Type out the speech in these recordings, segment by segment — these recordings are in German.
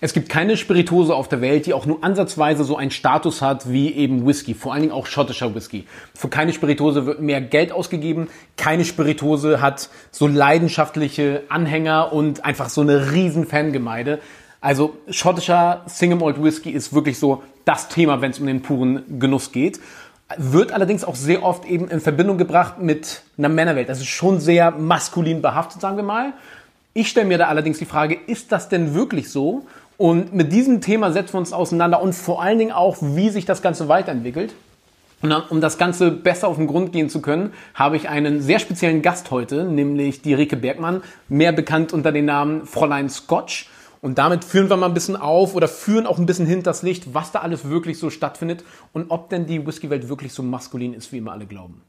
Es gibt keine Spirituose auf der Welt, die auch nur ansatzweise so einen Status hat wie eben Whisky, vor allen Dingen auch schottischer Whisky. Für keine Spirituose wird mehr Geld ausgegeben, keine Spirituose hat so leidenschaftliche Anhänger und einfach so eine riesen Fangemeinde. Also schottischer Single Malt Whisky ist wirklich so das Thema, wenn es um den puren Genuss geht. Wird allerdings auch sehr oft eben in Verbindung gebracht mit einer Männerwelt. Das ist schon sehr maskulin behaftet, sagen wir mal. Ich stelle mir da allerdings die Frage, ist das denn wirklich so? Und mit diesem Thema setzen wir uns auseinander und vor allen Dingen auch, wie sich das Ganze weiterentwickelt. Und dann, um das Ganze besser auf den Grund gehen zu können, habe ich einen sehr speziellen Gast heute, nämlich die Rike Bergmann, mehr bekannt unter dem Namen Fräulein Scotch. Und damit führen wir mal ein bisschen auf oder führen auch ein bisschen hinters Licht, was da alles wirklich so stattfindet und ob denn die Whiskywelt wirklich so maskulin ist, wie immer alle glauben.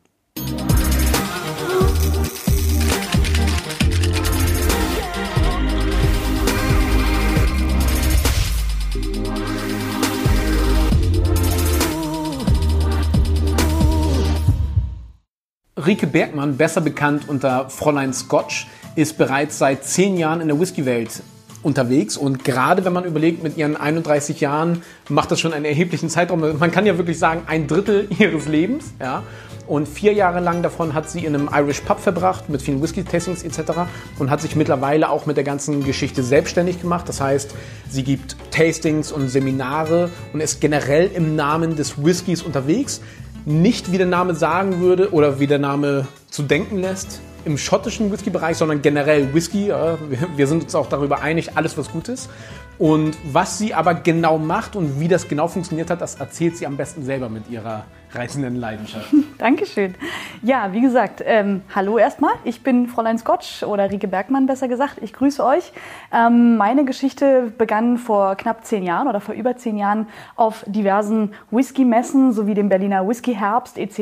Rike Bergmann, besser bekannt unter Fräulein Scotch, ist bereits seit zehn Jahren in der Whiskywelt unterwegs und gerade wenn man überlegt, mit ihren 31 Jahren macht das schon einen erheblichen Zeitraum. Man kann ja wirklich sagen, ein Drittel ihres Lebens, ja. Und vier Jahre lang davon hat sie in einem Irish Pub verbracht, mit vielen Whisky-Tastings etc. und hat sich mittlerweile auch mit der ganzen Geschichte selbstständig gemacht. Das heißt, sie gibt Tastings und Seminare und ist generell im Namen des Whiskys unterwegs nicht, wie der Name sagen würde oder wie der Name zu denken lässt, im schottischen Whisky-Bereich, sondern generell Whisky. Wir sind uns auch darüber einig, alles was gut ist. Und was sie aber genau macht und wie das genau funktioniert hat, das erzählt sie am besten selber mit ihrer reißenden Leidenschaft. Dankeschön. Ja, wie gesagt, ähm, hallo erstmal. Ich bin Fräulein Scotch oder Rike Bergmann besser gesagt. Ich grüße euch. Ähm, meine Geschichte begann vor knapp zehn Jahren oder vor über zehn Jahren auf diversen Whisky-Messen sowie dem Berliner Whisky-Herbst etc.,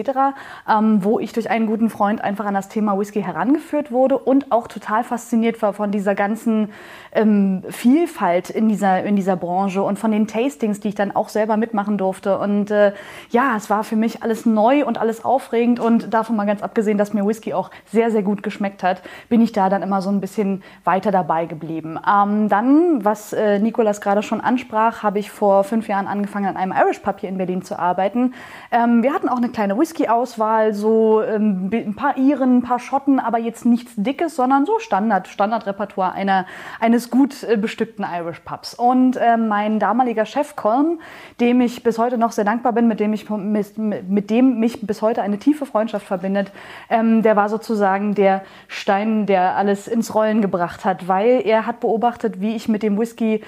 ähm, wo ich durch einen guten Freund einfach an das Thema Whisky herangeführt wurde und auch total fasziniert war von dieser ganzen ähm, Vielfalt in dieser, in dieser Branche und von den Tastings, die ich dann auch selber mitmachen durfte. Und äh, ja, es war für mich alles neu und alles aufregend und davon mal ganz abgesehen, dass mir Whisky auch sehr, sehr gut geschmeckt hat, bin ich da dann immer so ein bisschen weiter dabei geblieben. Ähm, dann, was äh, Nikolas gerade schon ansprach, habe ich vor fünf Jahren angefangen, an einem Irish Pub hier in Berlin zu arbeiten. Ähm, wir hatten auch eine kleine Whisky-Auswahl, so ähm, ein paar Iren, ein paar Schotten, aber jetzt nichts Dickes, sondern so Standard, Standardrepertoire einer, eines eines gut äh, bestückten Irish Pubs. Und äh, mein damaliger Chef Colm, dem ich bis heute noch sehr dankbar bin, mit dem, ich, mit, mit dem mich bis heute eine tiefe Freundschaft verbindet, ähm, der war sozusagen der Stein, der alles ins Rollen gebracht hat, weil er hat beobachtet, wie ich mit dem Whisky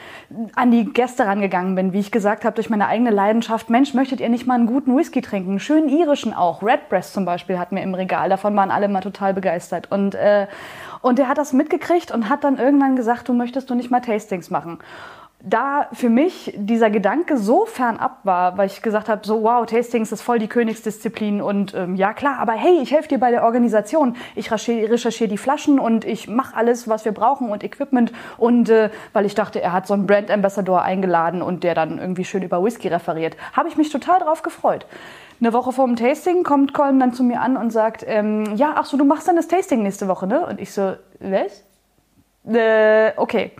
an die Gäste rangegangen bin, wie ich gesagt habe, durch meine eigene Leidenschaft, Mensch, möchtet ihr nicht mal einen guten Whisky trinken? Einen schönen irischen auch. Redbreast zum Beispiel hatten wir im Regal, davon waren alle mal total begeistert. Und äh, und er hat das mitgekriegt und hat dann irgendwann gesagt, du möchtest du nicht mal Tastings machen. Da für mich dieser Gedanke so fernab war, weil ich gesagt habe, so wow, Tastings ist voll die Königsdisziplin und ähm, ja klar, aber hey, ich helfe dir bei der Organisation. Ich recherchiere die Flaschen und ich mache alles, was wir brauchen und Equipment und äh, weil ich dachte, er hat so einen Brand Ambassador eingeladen und der dann irgendwie schön über Whisky referiert, habe ich mich total drauf gefreut. Eine Woche vor dem Tasting kommt Colin dann zu mir an und sagt, ähm, ja, ach so, du machst dann das Tasting nächste Woche, ne? Und ich so, was? Äh, okay.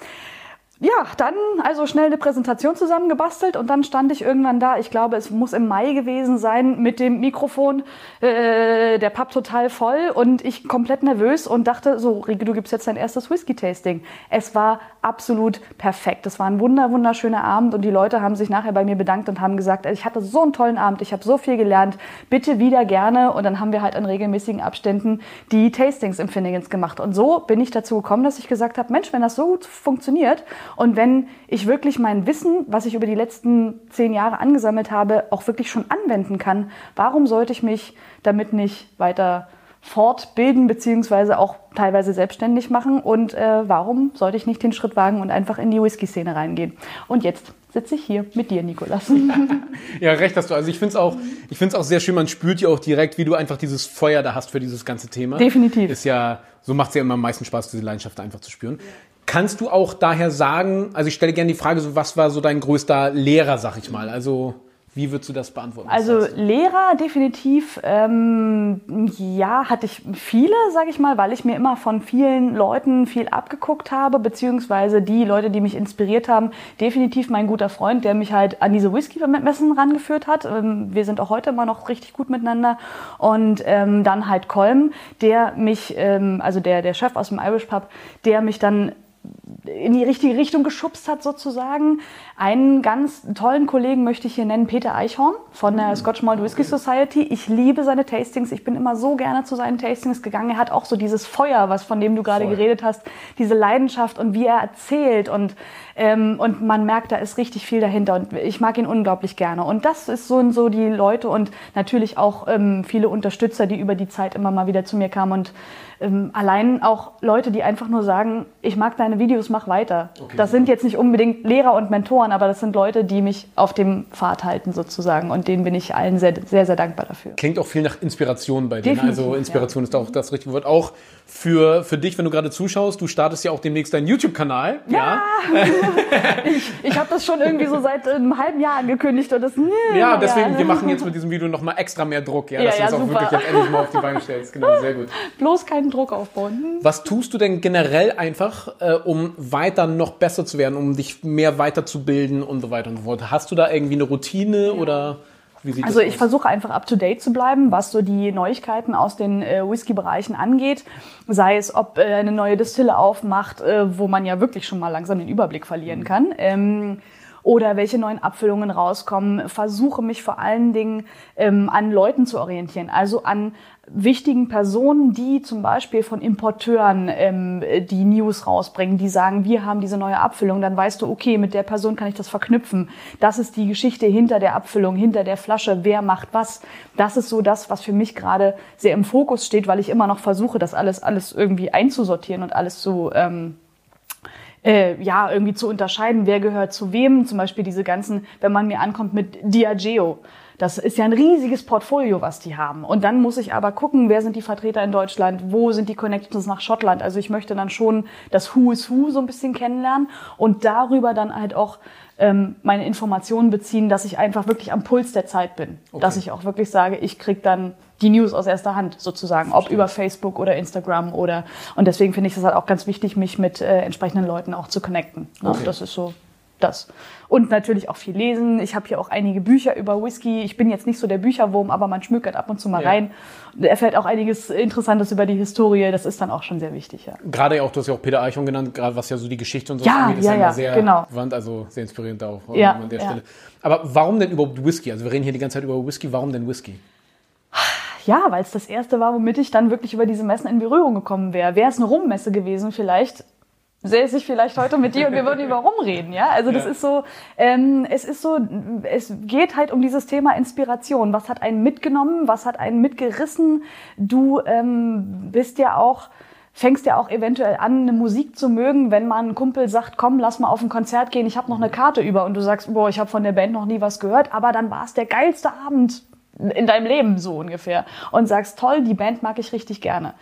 Ja, dann also schnell eine Präsentation zusammengebastelt und dann stand ich irgendwann da. Ich glaube, es muss im Mai gewesen sein mit dem Mikrofon, äh, der Pub total voll und ich komplett nervös und dachte, so, Rike, du gibst jetzt dein erstes Whisky-Tasting. Es war absolut perfekt. Es war ein wunder, wunderschöner Abend und die Leute haben sich nachher bei mir bedankt und haben gesagt, ich hatte so einen tollen Abend, ich habe so viel gelernt, bitte wieder gerne. Und dann haben wir halt in regelmäßigen Abständen die Tastings im Finnegan's gemacht. Und so bin ich dazu gekommen, dass ich gesagt habe, Mensch, wenn das so gut funktioniert, und wenn ich wirklich mein Wissen, was ich über die letzten zehn Jahre angesammelt habe, auch wirklich schon anwenden kann, warum sollte ich mich damit nicht weiter fortbilden beziehungsweise auch teilweise selbstständig machen und äh, warum sollte ich nicht den Schritt wagen und einfach in die Whisky-Szene reingehen? Und jetzt sitze ich hier mit dir, Nikolas. ja, recht hast du. Also ich finde es auch, ich auch sehr schön. Man spürt ja auch direkt, wie du einfach dieses Feuer da hast für dieses ganze Thema. Definitiv. Ist ja, so macht es ja immer am meisten Spaß, diese Leidenschaft einfach zu spüren. Kannst du auch daher sagen, also ich stelle gerne die Frage, so, was war so dein größter Lehrer, sag ich mal? Also Wie würdest du das beantworten? Also Lehrer definitiv, ähm, ja, hatte ich viele, sage ich mal, weil ich mir immer von vielen Leuten viel abgeguckt habe, beziehungsweise die Leute, die mich inspiriert haben, definitiv mein guter Freund, der mich halt an diese Whisky-Messen rangeführt hat. Ähm, wir sind auch heute immer noch richtig gut miteinander. Und ähm, dann halt Kolm, der mich, ähm, also der, der Chef aus dem Irish Pub, der mich dann in die richtige Richtung geschubst hat sozusagen. Einen ganz tollen Kollegen möchte ich hier nennen, Peter Eichhorn von der Scotch Malt Whisky Society. Ich liebe seine Tastings. Ich bin immer so gerne zu seinen Tastings gegangen. Er hat auch so dieses Feuer, was von dem du gerade Voll. geredet hast, diese Leidenschaft und wie er erzählt und ähm, und man merkt, da ist richtig viel dahinter und ich mag ihn unglaublich gerne. Und das ist so und so die Leute und natürlich auch ähm, viele Unterstützer, die über die Zeit immer mal wieder zu mir kamen und ähm, allein auch Leute, die einfach nur sagen, ich mag deine Videos, mach weiter. Okay, das sind jetzt nicht unbedingt Lehrer und Mentoren, aber das sind Leute, die mich auf dem Pfad halten sozusagen und denen bin ich allen sehr, sehr, sehr dankbar dafür. Klingt auch viel nach Inspiration bei dir. Definitiv, Also Inspiration ist auch das richtige Wort. Auch für, für dich, wenn du gerade zuschaust, du startest ja auch demnächst deinen YouTube-Kanal. Ja. Ich, ich habe das schon irgendwie so seit einem halben Jahr angekündigt und das. Ja, deswegen, wir machen jetzt mit diesem Video nochmal extra mehr Druck, ja, Ja, dass ja, du es auch super. wirklich jetzt endlich mal auf die Beine stellst. Genau, sehr gut. bloß keinen Druck aufbauen. Was tust du denn generell einfach, äh, um weiter noch besser zu werden, um dich mehr weiterzubilden und so weiter und so fort? Hast du da irgendwie eine Routine oder wie sieht Also ich versuche einfach up to date zu bleiben, was so die Neuigkeiten aus den äh, Whisky-Bereichen angeht. Sei es, ob äh, eine neue Distille aufmacht, äh, wo man ja wirklich schon mal langsam den Überblick verlieren kann. Ähm, oder welche neuen Abfüllungen rauskommen. Versuche mich vor allen Dingen ähm, an Leuten zu orientieren, also an wichtigen Personen, die zum Beispiel von Importeuren ähm, die News rausbringen, die sagen, wir haben diese neue Abfüllung, dann weißt du, okay, mit der Person kann ich das verknüpfen. Das ist die Geschichte hinter der Abfüllung, hinter der Flasche, wer macht was. Das ist so das, was für mich gerade sehr im Fokus steht, weil ich immer noch versuche, das alles, alles irgendwie einzusortieren und alles so ähm, äh, ja, irgendwie zu unterscheiden, wer gehört zu wem. Zum Beispiel diese ganzen, wenn man mir ankommt mit Diageo. Das ist ja ein riesiges Portfolio, was die haben. Und dann muss ich aber gucken, wer sind die Vertreter in Deutschland, wo sind die Connections nach Schottland. Also ich möchte dann schon das Who is Who so ein bisschen kennenlernen und darüber dann halt auch ähm, meine Informationen beziehen, dass ich einfach wirklich am Puls der Zeit bin. Dass ich auch wirklich sage, ich krieg dann die News aus erster Hand sozusagen, ob über Facebook oder Instagram oder und deswegen finde ich es halt auch ganz wichtig, mich mit äh, entsprechenden Leuten auch zu connecten. Ne? Okay. Das ist so das. Und natürlich auch viel lesen. Ich habe hier auch einige Bücher über Whisky. Ich bin jetzt nicht so der Bücherwurm, aber man schmökert ab und zu mal Ja. rein. Erfährt auch einiges Interessantes über die Historie. Das ist dann auch schon sehr wichtig, ja. Gerade ja auch, du hast ja auch Peter Eichhorn genannt, gerade was ja so die Geschichte und so Ja, angeht, ist ja, immer ja, sehr genau. gewandt, also sehr inspirierend auch Ja, an der ja. Stelle. Aber warum denn überhaupt Whisky? Also wir reden hier die ganze Zeit über Whisky, warum denn Whisky? Ja, weil es das erste war, womit ich dann wirklich über diese Messen in Berührung gekommen wäre. Wäre es eine Rummesse gewesen, vielleicht säße ich vielleicht heute mit dir und wir würden über Rum reden, ja? Also das Ja. ist so, ähm, es ist so, es geht halt um dieses Thema Inspiration. Was hat einen mitgenommen? Was hat einen mitgerissen? Du ähm, bist ja auch fängst ja auch eventuell an, eine Musik zu mögen, wenn mal ein Kumpel sagt, komm, lass mal auf ein Konzert gehen, ich habe noch eine Karte über und du sagst, boah, ich habe von der Band noch nie was gehört, aber dann war es der geilste Abend in deinem Leben so ungefähr und sagst, toll, die Band mag ich richtig gerne.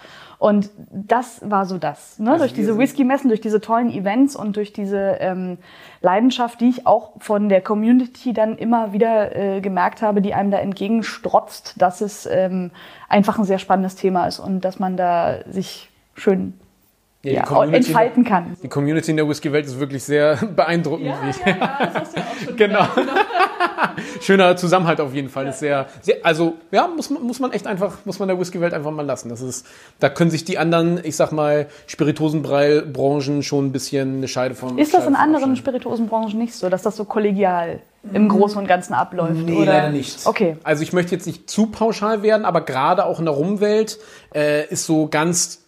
Und das war so das. Ne? durch wir diese Whisky-Messen, durch diese tollen Events und durch diese ähm, Leidenschaft, die ich auch von der Community dann immer wieder äh, gemerkt habe, die einem da entgegenstrotzt, dass es ähm, einfach ein sehr spannendes Thema ist und dass man da sich schön Ja, ja, entfalten kann. Die Community in der Whisky-Welt ist wirklich sehr beeindruckend. wie ich. das hast du ja auch schon Genau. Schöner Zusammenhalt auf jeden Fall. Ist sehr, sehr, also ja, muss man, muss man echt einfach, muss man der Whisky-Welt einfach mal lassen. Das ist, da können sich die anderen, ich sag mal, Spirituosenbranchen schon ein bisschen eine Scheide von. Ist das in anderen abschneiden. Spirituosenbranchen nicht so, dass das so kollegial im Großen und Ganzen abläuft? Nee, oder? leider nicht. Okay. Also ich möchte jetzt nicht zu pauschal werden, aber gerade auch in der Rumwelt äh, ist so ganz,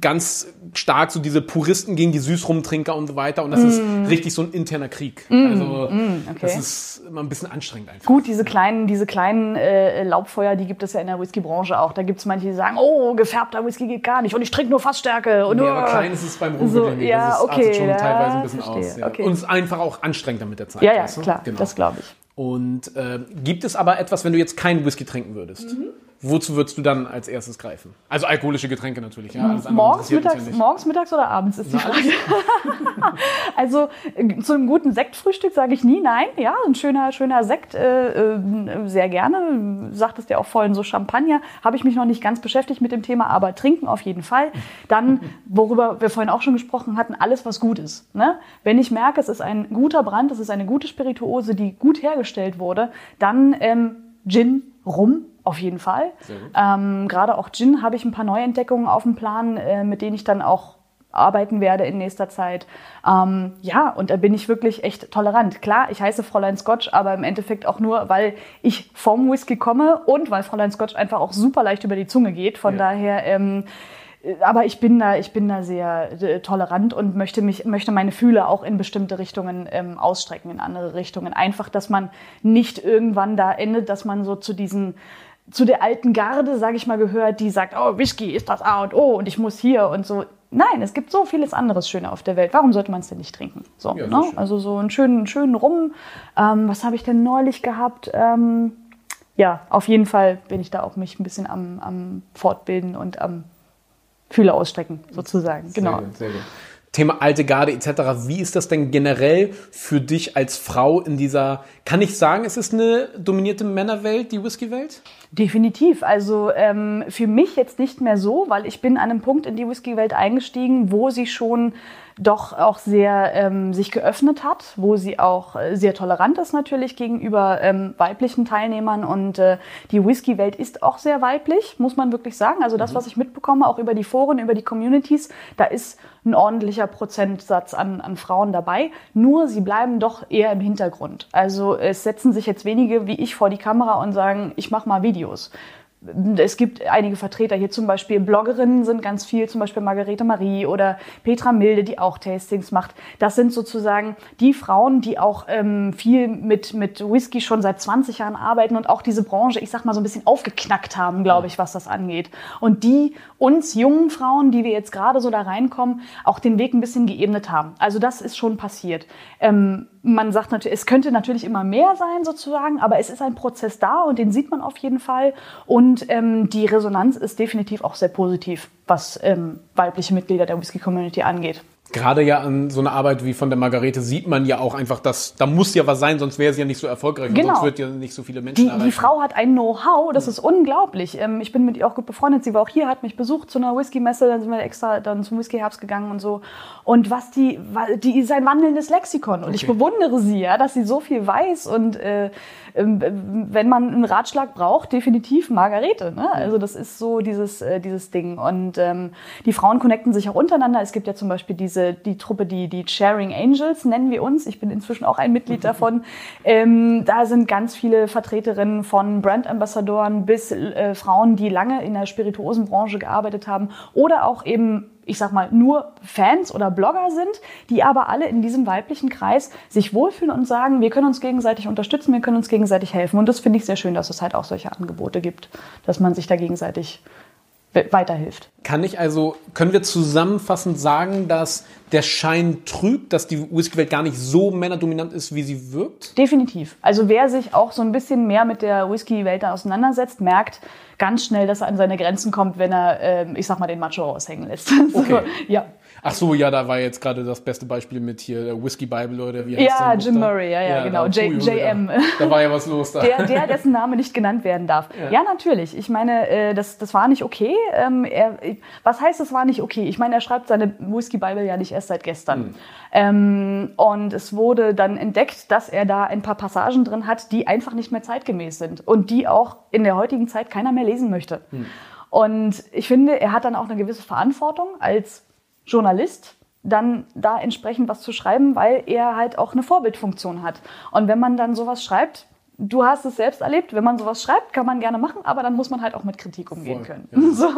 ganz stark so diese Puristen gegen die Süßrumtrinker und so weiter. Und das ist richtig so ein interner Krieg. also Mm. okay. das ist immer ein bisschen anstrengend einfach. Gut, diese kleinen, diese kleinen äh, Laubfeuer, die gibt es ja in der Whiskybranche auch. Da gibt es manche, die sagen, oh, gefärbter Whisky geht gar nicht und ich trinke nur Fassstärke. Und Nee, aber klein ist es beim Rum So, ja, das ist, okay, schon ja, teilweise ein bisschen verstehe, aus. Ja. okay. Und es ist einfach auch anstrengender mit der Zeit. Ja, ja, weißt du? klar, Genau. das glaube ich. Und äh, gibt es aber etwas, wenn du jetzt keinen Whisky trinken würdest? Wozu würdest du dann als erstes greifen? Also alkoholische Getränke natürlich, ja. Morgens mittags, ja morgens, mittags oder abends ist die Frage. also äh, zu einem guten Sektfrühstück sage ich nie nein. Ja, ein schöner, schöner Sekt, äh, äh, sehr gerne. Sagtest ja auch vorhin so Champagner. Habe ich mich noch nicht ganz beschäftigt mit dem Thema, aber trinken auf jeden Fall. Dann, worüber wir vorhin auch schon gesprochen hatten, alles, was gut ist. Ne? Wenn ich merke, es ist ein guter Brand, es ist eine gute Spirituose, die gut hergestellt wurde, dann ähm, Gin, Rum auf jeden Fall. Ähm, Gerade auch Gin habe ich ein paar Neuentdeckungen auf dem Plan, äh, mit denen ich dann auch arbeiten werde in nächster Zeit. Ähm, ja, und da bin ich wirklich echt tolerant. Klar, ich heiße Fräulein Scotch, aber im Endeffekt auch nur, weil ich vom Whisky komme und weil Fräulein Scotch einfach auch super leicht über die Zunge geht. Von Ja. daher, ähm, äh, aber ich bin da, ich bin da sehr äh, tolerant und möchte mich, möchte meine Fühle auch in bestimmte Richtungen ähm, ausstrecken, in andere Richtungen. Einfach, dass man nicht irgendwann da endet, dass man so zu diesen zu der alten Garde, sage ich mal, gehört, die sagt, oh, Whisky ist das A und O und ich muss hier und so. Nein, es gibt so vieles anderes Schöne auf der Welt. Warum sollte man es denn nicht trinken? So, Ja, ne? Also so einen schönen, schönen Rum. Ähm, was habe ich denn neulich gehabt? Ähm, ja, auf jeden Fall bin ich da auch mich ein bisschen am, am Fortbilden und am Fühler ausstrecken, sozusagen. Genau. Sehr gut, sehr gut. Thema alte Garde etc. Wie ist das denn generell für dich als Frau in dieser, kann ich sagen, es ist eine dominierte Männerwelt, die Whisky-Welt? Definitiv. Also ähm, für mich jetzt nicht mehr so, weil ich bin an einem Punkt in die Whisky-Welt eingestiegen, wo sie schon doch auch sehr ähm, sich geöffnet hat, wo sie auch äh, sehr tolerant ist natürlich gegenüber ähm, weiblichen Teilnehmern und äh, die Whisky-Welt ist auch sehr weiblich, muss man wirklich sagen. Also das, was ich mitbekomme, auch über die Foren, über die Communities, da ist ein ordentlicher Prozentsatz an, an Frauen dabei. Nur sie bleiben doch eher im Hintergrund. Also es setzen sich jetzt wenige wie ich vor die Kamera und sagen, ich mache mal Videos. Es gibt einige Vertreter hier, zum Beispiel Bloggerinnen sind ganz viel, zum Beispiel Margarete Marie oder Petra Milde, die auch Tastings macht. Das sind sozusagen die Frauen, die auch ähm, viel mit, mit Whisky schon seit 20 Jahren arbeiten und auch diese Branche, ich sag mal, so ein bisschen aufgeknackt haben, glaube ich, was das angeht. Und die uns jungen Frauen, die wir jetzt gerade so da reinkommen, auch den Weg ein bisschen geebnet haben. Also das ist schon passiert. Ähm, man sagt natürlich, es könnte natürlich immer mehr sein sozusagen, aber es ist ein Prozess da und den sieht man auf jeden Fall. Und ähm, die Resonanz ist definitiv auch sehr positiv, was ähm, weibliche Mitglieder der Whisky-Community angeht. Gerade ja an so einer Arbeit wie von der Margarete sieht man ja auch einfach, dass da muss ja was sein, sonst wäre sie ja nicht so erfolgreich. und Genau. Sonst wird ja nicht so viele Menschen Die, erreichen. die Frau hat ein Know-how, das ist unglaublich. Ähm, ich bin mit ihr auch gut befreundet. Sie war auch hier, hat mich besucht zu einer Whisky-Messe, dann sind wir extra dann zum Whisky-Herbst gegangen und so. Und was die, die ist ein wandelndes Lexikon. Und ich Okay. bewundere sie, ja, dass sie so viel weiß. Und äh, ähm, wenn man einen Ratschlag braucht, definitiv Margarete. Ne? Also das ist so dieses, äh, dieses Ding. Und ähm, die Frauen connecten sich auch untereinander. Es gibt ja zum Beispiel diese, die Truppe, die, die Sharing Angels nennen wir uns. Ich bin inzwischen auch ein Mitglied davon. Ähm, da sind ganz viele Vertreterinnen von Brand-Ambassadoren bis äh, Frauen, die lange in der Spirituosenbranche gearbeitet haben oder auch eben ich sag mal, nur Fans oder Blogger sind, die aber alle in diesem weiblichen Kreis sich wohlfühlen und sagen, wir können uns gegenseitig unterstützen, wir können uns gegenseitig helfen. Und das finde ich sehr schön, dass es halt auch solche Angebote gibt, dass man sich da gegenseitig weiterhilft. Kann ich also, können wir zusammenfassend sagen, dass der Schein trügt, dass die Whisky-Welt gar nicht so männerdominant ist, wie sie wirkt? Definitiv. Also wer sich auch so ein bisschen mehr mit der Whisky-Welt auseinandersetzt, merkt ganz schnell, dass er an seine Grenzen kommt, wenn er, ähm, ich sag mal, den Macho raushängen lässt. so, Okay. ja. Ach so, ja, da war jetzt gerade das beste Beispiel mit hier der Whisky Bible oder wie heißt Ja, Jim da? Murray, ja, ja, genau. da- J- ui, ui, JM. Da, da war ja was los da. Der, der, dessen Name nicht genannt werden darf. Ja, natürlich. Ich meine, äh, das, das war nicht okay. Ähm, er, was heißt, es war nicht okay? Ich meine, er schreibt seine Whisky Bible ja nicht erst seit gestern. Ähm, und es wurde dann entdeckt, dass er da ein paar Passagen drin hat, die einfach nicht mehr zeitgemäß sind und die auch in der heutigen Zeit keiner mehr lesen möchte. Und ich finde, er hat dann auch eine gewisse Verantwortung als Journalist, dann da entsprechend was zu schreiben, weil er halt auch eine Vorbildfunktion hat. Und wenn man dann sowas schreibt, du hast es selbst erlebt, wenn man sowas schreibt, kann man gerne machen, aber dann muss man halt auch mit Kritik umgehen Voll, können. ja. So.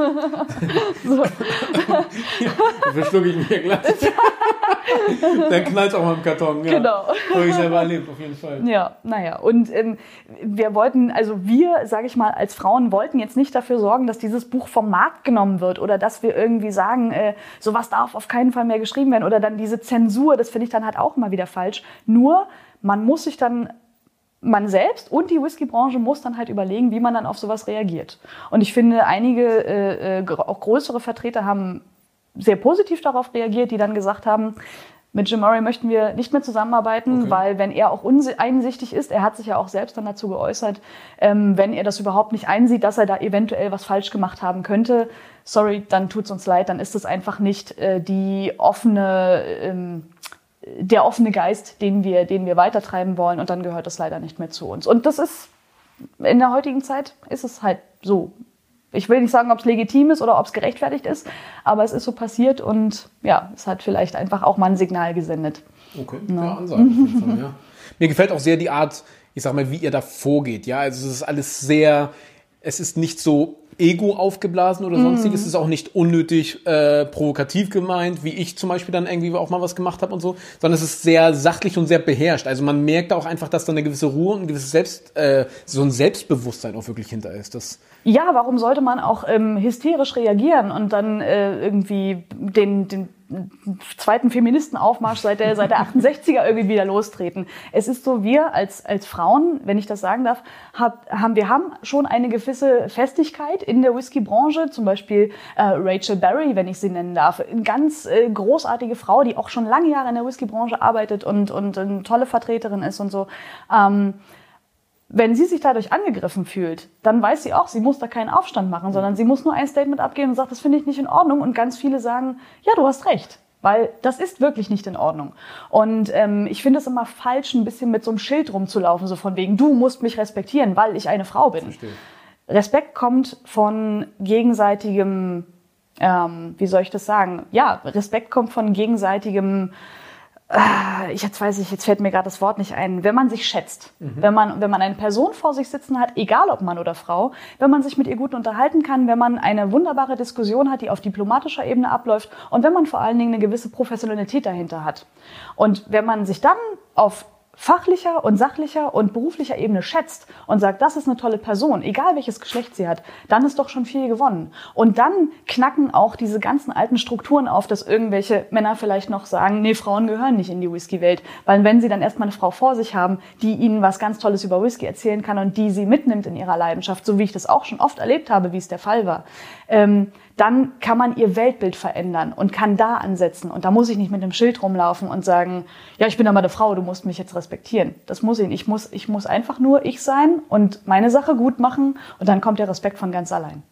so. Verschlucke ich mir gleich. Dann knallt auch mal im Karton. Ja. Genau. Habe ich selber erlebt, auf jeden Fall. Ja, naja. Und ähm, wir wollten, also wir, sage ich mal, als Frauen wollten jetzt nicht dafür sorgen, dass dieses Buch vom Markt genommen wird oder dass wir irgendwie sagen, äh, sowas darf auf keinen Fall mehr geschrieben werden oder dann diese Zensur, das finde ich dann halt auch immer wieder falsch. Nur, man muss sich dann man selbst und die Whiskybranche muss dann halt überlegen, wie man dann auf sowas reagiert. Und ich finde, einige äh, äh auch größere Vertreter haben sehr positiv darauf reagiert, die dann gesagt haben, mit Jim Murray möchten wir nicht mehr zusammenarbeiten, okay. weil wenn er auch einsichtig ist, er hat sich ja auch selbst dann dazu geäußert, ähm, wenn er das überhaupt nicht einsieht, dass er da eventuell was falsch gemacht haben könnte, sorry, dann tut's uns leid, dann ist es einfach nicht äh, die offene, ähm, der offene Geist, den wir, den wir weitertreiben wollen und dann gehört das leider nicht mehr zu uns. Und das ist in der heutigen Zeit ist es halt so. Ich will nicht sagen, ob es legitim ist oder ob es gerechtfertigt ist, aber es ist so passiert und ja, es hat vielleicht einfach auch mal ein Signal gesendet. Okay, ja, Ansage auf jeden Fall, ja. Mir gefällt auch sehr die Art, ich sag mal, wie ihr da vorgeht. Ja, also es ist alles sehr, es ist nicht so Ego aufgeblasen oder sonstiges. Mm. Es ist auch nicht unnötig äh, provokativ gemeint, wie ich zum Beispiel dann irgendwie auch mal was gemacht habe und so, sondern es ist sehr sachlich und sehr beherrscht. Also man merkt auch einfach, dass da eine gewisse Ruhe und ein gewisses Selbst, äh, so ein Selbstbewusstsein auch wirklich hinter ist. Das ja, warum sollte man auch ähm, hysterisch reagieren und dann äh, irgendwie den, den zweiten Feministenaufmarsch seit der, seit der 68er irgendwie wieder lostreten. Es ist so, wir als, als Frauen, wenn ich das sagen darf, hab, haben, wir haben schon eine gewisse Festigkeit in der Whisky-Branche. Zum Beispiel äh, Rachel Berry, wenn ich sie nennen darf. Eine ganz äh, großartige Frau, die auch schon lange Jahre in der Whisky-Branche arbeitet und, und eine tolle Vertreterin ist und so. Ähm, wenn sie sich dadurch angegriffen fühlt, dann weiß sie auch, sie muss da keinen Aufstand machen, sondern sie muss nur ein Statement abgeben und sagt, das finde ich nicht in Ordnung. Und ganz viele sagen, ja, du hast recht. Weil das ist wirklich nicht in Ordnung. Und ähm, ich finde es immer falsch, ein bisschen mit so einem Schild rumzulaufen, so von wegen, du musst mich respektieren, weil ich eine Frau bin. Verstehe. Respekt kommt von gegenseitigem, ähm, wie soll ich das sagen? Ja, Respekt kommt von gegenseitigem ich jetzt weiß ich, jetzt fällt mir gerade das Wort nicht ein, wenn man sich schätzt, mhm. wenn man wenn man eine Person vor sich sitzen hat, egal ob Mann oder Frau, wenn man sich mit ihr gut unterhalten kann, wenn man eine wunderbare Diskussion hat, die auf diplomatischer Ebene abläuft und wenn man vor allen Dingen eine gewisse Professionalität dahinter hat. Und wenn man sich dann auf fachlicher und sachlicher und beruflicher Ebene schätzt und sagt, das ist eine tolle Person, egal welches Geschlecht sie hat, dann ist doch schon viel gewonnen. Und dann knacken auch diese ganzen alten Strukturen auf, dass irgendwelche Männer vielleicht noch sagen, nee, Frauen gehören nicht in die Whisky-Welt. Weil wenn sie dann erstmal eine Frau vor sich haben, die ihnen was ganz Tolles über Whisky erzählen kann und die sie mitnimmt in ihrer Leidenschaft, so wie ich das auch schon oft erlebt habe, wie es der Fall war, ähm, dann kann man ihr Weltbild verändern und kann da ansetzen. Und da muss ich nicht mit einem Schild rumlaufen und sagen, ja, ich bin aber eine Frau, du musst mich jetzt respektieren. Das muss ich nicht. Ich muss, ich muss einfach nur ich sein und meine Sache gut machen und dann kommt der Respekt von ganz allein.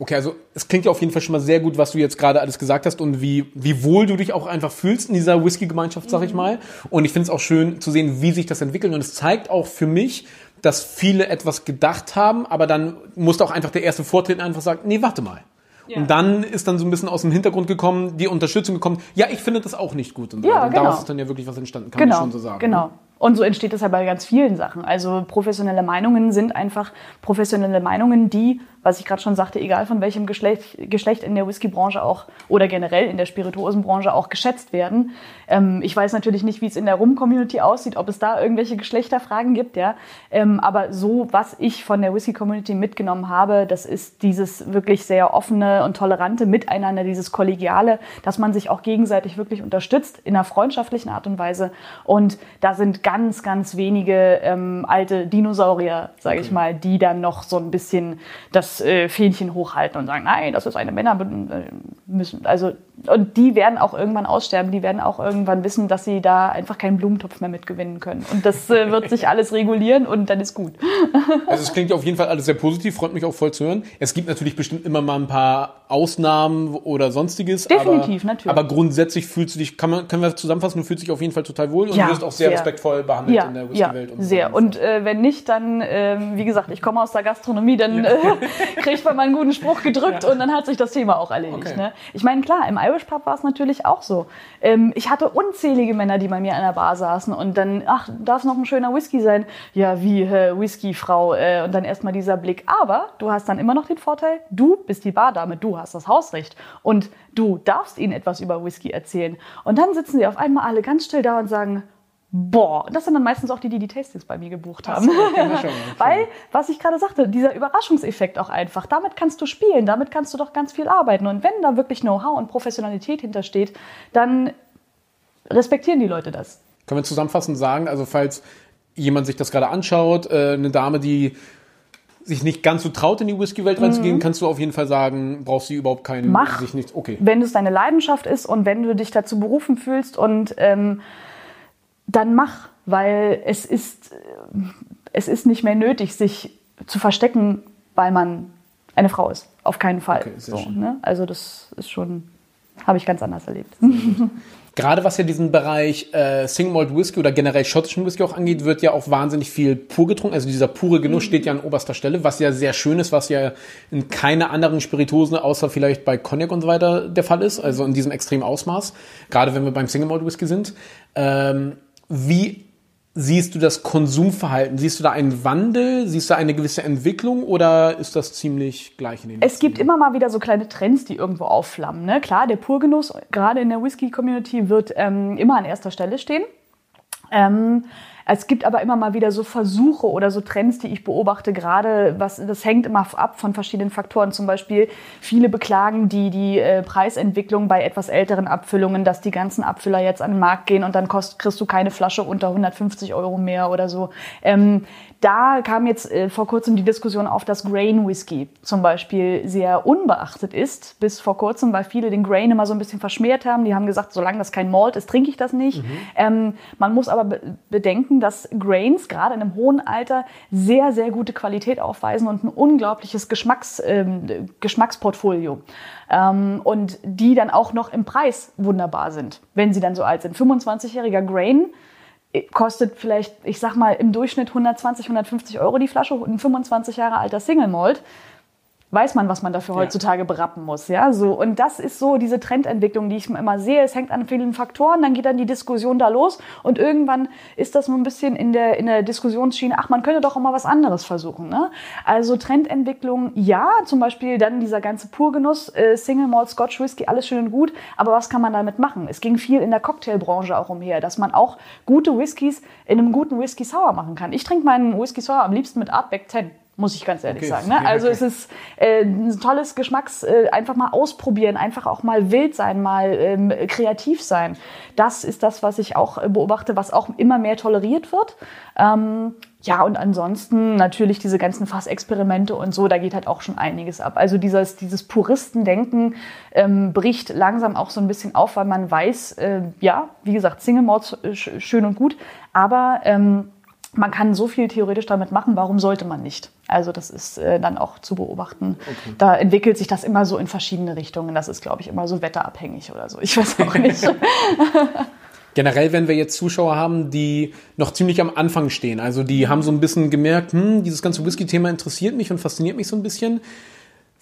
Okay, also es klingt ja auf jeden Fall schon mal sehr gut, was du jetzt gerade alles gesagt hast und wie, wie wohl du dich auch einfach fühlst in dieser Whisky-Gemeinschaft, sag ich mhm. mal. Und ich finde es auch schön zu sehen, wie sich das entwickelt. Und es zeigt auch für mich, dass viele etwas gedacht haben, aber dann musste auch einfach der erste Vortritt einfach sagen, nee, warte mal. Ja. Und dann ist dann so ein bisschen aus dem Hintergrund gekommen, die Unterstützung gekommen, ja, ich finde das auch nicht gut. Und, ja, und genau. daraus ist dann ja wirklich was entstanden, kann genau, man schon so sagen. Genau. Und so entsteht das ja bei ganz vielen Sachen. Also professionelle Meinungen sind einfach professionelle Meinungen, die was ich gerade schon sagte, egal von welchem Geschlecht, Geschlecht in der Whiskybranche auch oder generell in der Spirituosenbranche auch geschätzt werden. Ähm, ich weiß natürlich nicht, wie es in der Rum-Community aussieht, ob es da irgendwelche Geschlechterfragen gibt, ja. Ähm, aber so, was ich von der Whisky-Community mitgenommen habe, das ist dieses wirklich sehr offene und tolerante Miteinander, dieses kollegiale, dass man sich auch gegenseitig wirklich unterstützt in einer freundschaftlichen Art und Weise. Und da sind ganz, ganz wenige ähm, alte Dinosaurier, sage okay. ich mal, die dann noch so ein bisschen das äh, Fähnchen hochhalten und sagen, nein, das ist eine Männer äh, müssen. Also und die werden auch irgendwann aussterben. Die werden auch irgendwann wissen, dass sie da einfach keinen Blumentopf mehr mitgewinnen können. Und das äh, wird sich alles regulieren und dann ist gut. also es klingt auf jeden Fall alles sehr positiv. Freut mich auch voll zu hören. Es gibt natürlich bestimmt immer mal ein paar Ausnahmen oder sonstiges. Definitiv, aber, natürlich. Aber grundsätzlich fühlst du dich, kann man, können wir zusammenfassen, du fühlst dich auf jeden Fall total wohl und ja, du wirst auch sehr, sehr. respektvoll behandelt ja, in der Whisky-Welt. Ja, sehr. Und äh, wenn nicht, dann, äh, wie gesagt, ich komme aus der Gastronomie, dann äh, kriegt man mal einen guten Spruch gedrückt und dann hat sich das Thema auch erledigt. Okay. Ne? Ich meine, klar, im Irish Pub war es natürlich auch so. Ähm, ich hatte unzählige Männer, die bei mir an der Bar saßen und dann, ach, darf es noch ein schöner Whisky sein? Ja, wie äh, Whisky-Frau. Äh, und dann erstmal dieser Blick. Aber du hast dann immer noch den Vorteil, du bist die Bardame, du hast das Hausrecht und du darfst ihnen etwas über Whisky erzählen. Und dann sitzen sie auf einmal alle ganz still da und sagen, Boah, das sind dann meistens auch die, die die Tastings bei mir gebucht haben. Schon, Weil, was ich gerade sagte, dieser Überraschungseffekt auch einfach, damit kannst du spielen, damit kannst du doch ganz viel arbeiten. Und wenn da wirklich Know-how und Professionalität hintersteht, dann respektieren die Leute das. Können wir zusammenfassend sagen, also falls jemand sich das gerade anschaut, äh, eine Dame, die sich nicht ganz so traut, in die Whisky-Welt reinzugehen, kannst du auf jeden Fall sagen, brauchst du überhaupt keinen, Mach. sich nicht, okay. wenn es deine Leidenschaft ist und wenn du dich dazu berufen fühlst und ähm, dann mach, weil es ist, es ist nicht mehr nötig, sich zu verstecken, weil man eine Frau ist. Auf keinen Fall. Okay, so, ne? Also das ist schon, habe ich ganz anders erlebt. Gerade was ja diesen Bereich äh, Single Malt Whisky oder generell schottischen Whisky auch angeht, wird ja auch wahnsinnig viel pur getrunken. Also dieser pure Genuss steht ja an oberster Stelle, was ja sehr schön ist, was ja in keiner anderen Spirituosen, außer vielleicht bei Cognac und so weiter, der Fall ist. Also in diesem extremen Ausmaß. Gerade wenn wir beim Single Malt Whisky sind. Ähm, wie siehst du das Konsumverhalten? Siehst du da einen Wandel? Siehst du eine gewisse Entwicklung oder ist das ziemlich gleich in den Es gibt immer mal wieder so kleine Trends, die irgendwo aufflammen. Ne? Klar, der Purgenuss, gerade in der Whisky-Community, wird ähm, immer an erster Stelle stehen. Ähm, es gibt aber immer mal wieder so Versuche oder so Trends, die ich beobachte, gerade was, das hängt immer ab von verschiedenen Faktoren. Zum Beispiel viele beklagen die, die äh, Preisentwicklung bei etwas älteren Abfüllungen, dass die ganzen Abfüller jetzt an den Markt gehen und dann kost, kriegst du keine Flasche unter 150 Euro mehr oder so. Ähm, da kam jetzt äh, vor kurzem die Diskussion auf, dass Grain Whisky zum Beispiel sehr unbeachtet ist, bis vor kurzem, weil viele den Grain immer so ein bisschen verschmiert haben. Die haben gesagt, solange das kein Malt ist, trinke ich das nicht. Ähm, man muss aber be bedenken, dass Grains gerade in einem hohen Alter sehr, sehr gute Qualität aufweisen und ein unglaubliches Geschmacks, ähm, Geschmacksportfolio. Ähm, und die dann auch noch im Preis wunderbar sind, wenn sie dann so alt sind. 25-jähriger Grain kostet vielleicht, ich sag mal, im Durchschnitt 120, 150 Euro die Flasche. Ein 25 Jahre alter Single Malt. Weiß man, was man dafür heutzutage berappen muss, ja, so. Und das ist so diese Trendentwicklung, die ich immer sehe. Es hängt an vielen Faktoren, dann geht dann die Diskussion da los und irgendwann ist das so ein bisschen in der, in der Diskussionsschiene, ach, man könnte doch auch mal was anderes versuchen, ne? Also Trendentwicklung, ja, zum Beispiel dann dieser ganze Purgenuss, äh, Single Malt, Scotch Whisky, alles schön und gut, aber was kann man damit machen? Es ging viel in der Cocktailbranche auch umher, dass man auch gute Whiskys in einem guten Whisky Sour machen kann. Ich trinke meinen Whisky Sour am liebsten mit Artback 10 muss ich ganz ehrlich Okay, sagen. Ne? Also okay. es ist äh, ein tolles Geschmacks, äh, einfach mal ausprobieren, einfach auch mal wild sein, mal ähm, kreativ sein. Das ist das, was ich auch äh, beobachte, was auch immer mehr toleriert wird. Ähm, ja, und ansonsten natürlich diese ganzen Fassexperimente und so, da geht halt auch schon einiges ab. Also dieses, dieses Puristendenken ähm, bricht langsam auch so ein bisschen auf, weil man weiß, äh, ja, wie gesagt, Single Malt äh, sch- schön und gut, aber ähm, man kann so viel theoretisch damit machen, warum sollte man nicht? Also das ist äh, dann auch zu beobachten. Da entwickelt sich das immer so in verschiedene Richtungen. Das ist, glaube ich, immer so wetterabhängig oder so. Ich weiß auch nicht. Generell, wenn wir jetzt Zuschauer haben, die noch ziemlich am Anfang stehen, also die haben so ein bisschen gemerkt, hm, dieses ganze Whisky-Thema interessiert mich und fasziniert mich so ein bisschen,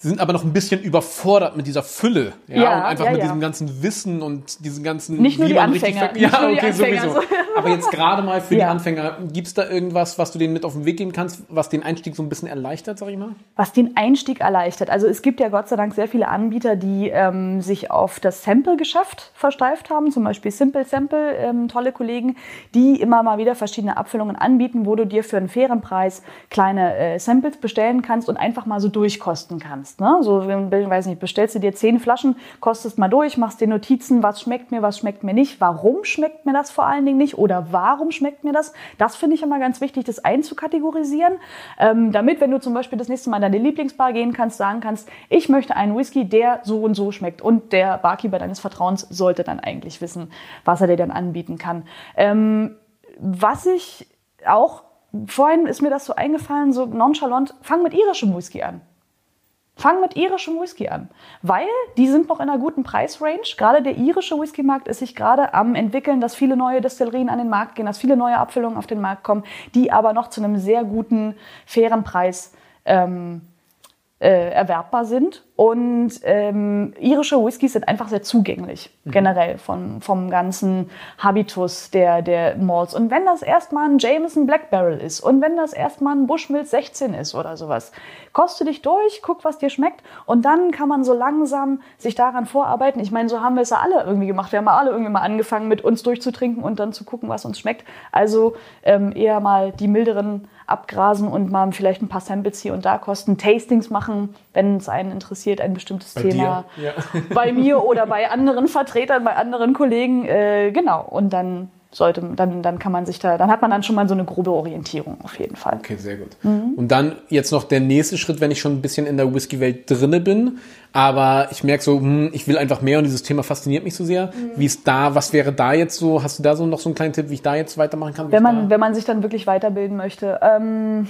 sind aber noch ein bisschen überfordert mit dieser Fülle, ja, Ja, und einfach ja, mit ja. diesem ganzen Wissen und diesen ganzen Nicht nur die richtig Anfänger, nicht ja, okay, Anfänger, sowieso. so. Aber jetzt gerade mal für die. Anfänger, gibt's da irgendwas, was du denen mit auf den Weg geben kannst, was den Einstieg so ein bisschen erleichtert, sag ich mal? was den Einstieg erleichtert. Also es gibt ja Gott sei Dank sehr viele Anbieter, die ähm, sich auf das Sample-Geschäft versteift haben, zum Beispiel Simple Sample, ähm, tolle Kollegen, die immer mal wieder verschiedene Abfüllungen anbieten, wo du dir für einen fairen Preis kleine äh, Samples bestellen kannst und einfach mal so durchkosten kannst. Ne? So, weiß nicht, bestellst du dir zehn Flaschen, kostest mal durch, machst dir Notizen, was schmeckt mir, was schmeckt mir nicht, warum schmeckt mir das vor allen Dingen nicht oder warum schmeckt mir das. Das finde ich immer ganz wichtig, das einzukategorisieren, ähm, damit, wenn du zum Beispiel das nächste Mal in deine Lieblingsbar gehen kannst, sagen kannst, ich möchte einen Whisky, der so und so schmeckt. Und der Barkeeper deines Vertrauens sollte dann eigentlich wissen, was er dir dann anbieten kann. Ähm, was ich auch, vorhin ist mir das so eingefallen, so nonchalant, fang mit irischem Whisky an. Fang mit irischem Whisky an, weil die sind noch in einer guten Preisrange. Gerade der irische Whiskymarkt ist sich gerade am entwickeln, dass viele neue Destillerien an den Markt gehen, dass viele neue Abfüllungen auf den Markt kommen, die aber noch zu einem sehr guten, fairen Preis ähm, äh, erwerbbar sind. Und ähm, irische Whiskys sind einfach sehr zugänglich, generell von, vom ganzen Habitus der, der Malts. Und wenn das erstmal ein Jameson Black Barrel ist und wenn das erstmal ein Bushmill 16 ist oder sowas, koste dich durch, guck, was dir schmeckt und dann kann man so langsam sich daran vorarbeiten. Ich meine, so haben wir es ja alle irgendwie gemacht. Wir haben ja alle irgendwie mal angefangen, mit uns durchzutrinken und dann zu gucken, was uns schmeckt. Also ähm, eher mal die milderen abgrasen und mal vielleicht ein paar Samples hier und da kosten, Tastings machen, wenn es einen interessiert, ein bestimmtes Bei Thema. Ja. Bei mir oder bei anderen Vertretern, bei anderen Kollegen, äh, genau. Und dann sollte, dann, dann kann man sich da, dann hat man dann schon mal so eine grobe Orientierung auf jeden Fall. Okay, sehr gut. Mhm. Und dann jetzt noch der nächste Schritt, wenn ich schon ein bisschen in der Whisky-Welt drinne bin, aber ich merke so, hm, ich will einfach mehr und dieses Thema fasziniert mich so sehr. Mhm. Wie ist da, was wäre da jetzt so, hast du da so noch so einen kleinen Tipp, wie ich da jetzt weitermachen kann? Wenn man, wenn man sich dann wirklich weiterbilden möchte, ähm,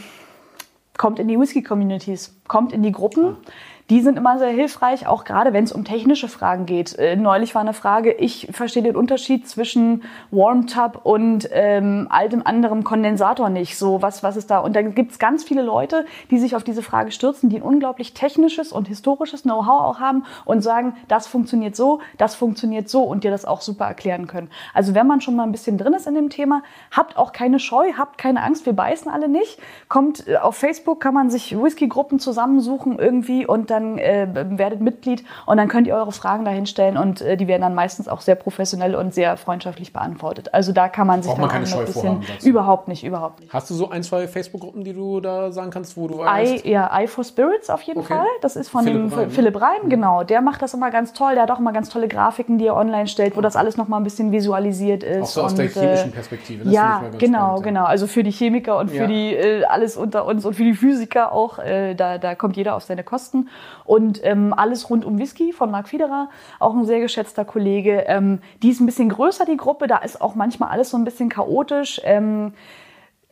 kommt in die Whisky-Communities, kommt in die Gruppen. Ja die sind immer sehr hilfreich, auch gerade wenn es um technische Fragen geht. Äh, neulich war eine Frage, ich verstehe den Unterschied zwischen Warm Tub und ähm, altem anderem Kondensator nicht. So, was, was ist da? Und dann gibt es ganz viele Leute, die sich auf diese Frage stürzen, die ein unglaublich technisches und historisches Know-how auch haben und sagen, das funktioniert so, das funktioniert so und dir das auch super erklären können. Also wenn man schon mal ein bisschen drin ist in dem Thema, habt auch keine Scheu, habt keine Angst, wir beißen alle nicht. Kommt äh, auf Facebook, kann man sich Whisky-Gruppen zusammensuchen irgendwie und dann äh, werdet Mitglied und dann könnt ihr eure Fragen dahin stellen und äh, die werden dann meistens auch sehr professionell und sehr freundschaftlich beantwortet. Also da kann man sich Braucht man keine Scheu bisschen vorhaben, überhaupt nicht, überhaupt nicht. Hast du so ein, zwei Facebook-Gruppen, die du da sagen kannst, wo du? I, ja, I for Spirits auf jeden okay. Fall. Das ist von Philipp dem Reim. Philipp Reim, mhm. genau. Der macht das immer ganz toll. Der hat auch immer ganz tolle Grafiken, die er online stellt, wo das alles noch mal ein bisschen visualisiert ist. Auch so aus und, der chemischen äh, Perspektive. Das ja, genau, spannend, genau. Also für die Chemiker und für ja. die äh, alles unter uns und für die Physiker auch. Äh, da, da kommt jeder auf seine Kosten. Und ähm, alles rund um Whisky von Marc Fiederer, auch ein sehr geschätzter Kollege. Ähm, die ist ein bisschen größer, die Gruppe, da ist auch manchmal alles so ein bisschen chaotisch. Ähm,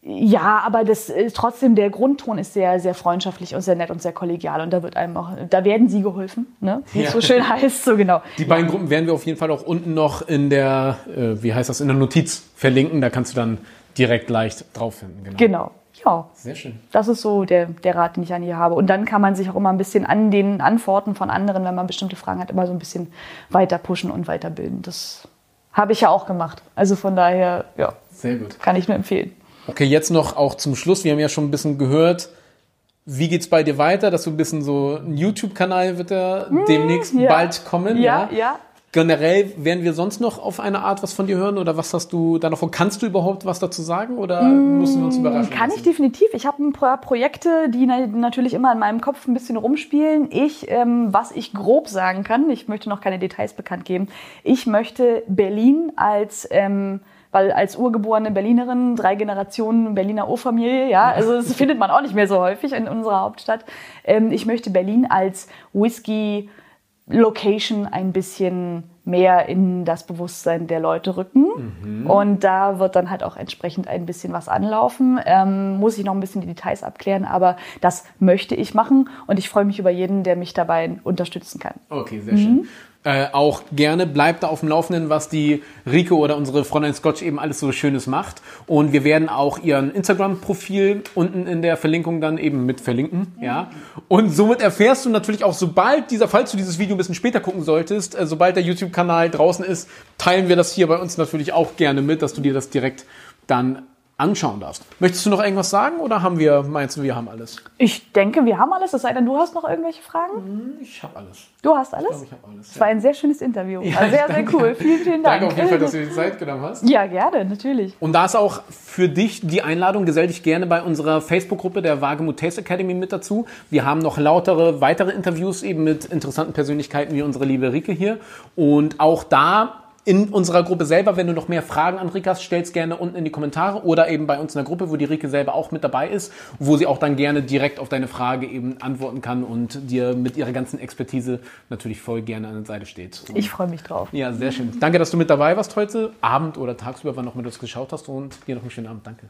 ja, aber das ist trotzdem der Grundton ist sehr, sehr freundschaftlich und sehr nett und sehr kollegial und da wird einem auch, da werden sie geholfen, ne? Wie ja. es so schön heißt, so genau. Die beiden Gruppen werden wir auf jeden Fall auch unten noch in der, äh, wie heißt das, in der Notiz verlinken. Da kannst du dann direkt leicht drauf finden. Genau. genau. Ja, sehr schön. Das ist so der, der Rat, den ich an ihr habe. Und dann kann man sich auch immer ein bisschen an den Antworten von anderen, wenn man bestimmte Fragen hat, immer so ein bisschen weiter pushen und weiterbilden. Das habe ich ja auch gemacht. Also von daher, ja, sehr gut. kann ich nur empfehlen. Okay, jetzt noch auch zum Schluss. Wir haben ja schon ein bisschen gehört, wie geht's bei dir weiter? Dass du ein bisschen so ein YouTube-Kanal wird ja hm, demnächst ja. bald kommen. Ja, ja. ja. Generell werden wir sonst noch auf eine Art was von dir hören oder was hast du da noch vor? Kannst du überhaupt was dazu sagen oder müssen wir uns überraschen? Kann lassen? ich definitiv. Ich habe ein paar Projekte, die natürlich immer in meinem Kopf ein bisschen rumspielen. Ich, ähm, was ich grob sagen kann, ich möchte noch keine Details bekannt geben. Ich möchte Berlin als ähm, weil als urgeborene Berlinerin, drei Generationen Berliner Urfamilie, ja, also das findet man auch nicht mehr so häufig in unserer Hauptstadt. Ähm, ich möchte Berlin als Whisky Location ein bisschen mehr in das Bewusstsein der Leute rücken. Mhm. Und da wird dann halt auch entsprechend ein bisschen was anlaufen. Ähm, muss ich noch ein bisschen die Details abklären, aber das möchte ich machen und ich freue mich über jeden, der mich dabei unterstützen kann. Okay, sehr mhm. schön äh, auch gerne. Bleibt da auf dem Laufenden, was die Rike oder unsere Fräulein Scotch eben alles so Schönes macht. Und wir werden auch ihren Instagram-Profil unten in der Verlinkung dann eben mit verlinken. Ja. Und somit erfährst du natürlich auch, sobald dieser, falls du dieses Video ein bisschen später gucken solltest, äh, sobald der YouTube-Kanal draußen ist, teilen wir das hier bei uns natürlich auch gerne mit, dass du dir das direkt dann anschauen darfst. Möchtest du noch irgendwas sagen oder haben wir, meinst du, wir haben alles? Ich denke, wir haben alles, es sei denn, du hast noch irgendwelche Fragen? Hm, ich habe alles. Du hast alles? Ich glaube, ich habe alles. Es ja. war ein sehr schönes Interview. Ja, sehr, sehr cool. Vielen, vielen Dank. Danke auf jeden Fall, dass du dir die Zeit genommen hast. Ja, gerne, natürlich. Und da ist auch für dich die Einladung, gesell dich gerne bei unserer Facebook-Gruppe der Wagemut Taste Academy mit dazu. Wir haben noch lautere weitere Interviews eben mit interessanten Persönlichkeiten wie unsere liebe Rike hier. Und auch da in unserer Gruppe selber, wenn du noch mehr Fragen an Rika hast, stell's gerne unten in die Kommentare oder eben bei uns in der Gruppe, wo die Rike selber auch mit dabei ist, wo sie auch dann gerne direkt auf deine Frage eben antworten kann und dir mit ihrer ganzen Expertise natürlich voll gerne an der Seite steht. Und ich freue mich drauf. Ja, sehr schön. Danke, dass du mit dabei warst heute Abend oder tagsüber, wann noch mit uns geschaut hast und dir noch einen schönen Abend. Danke.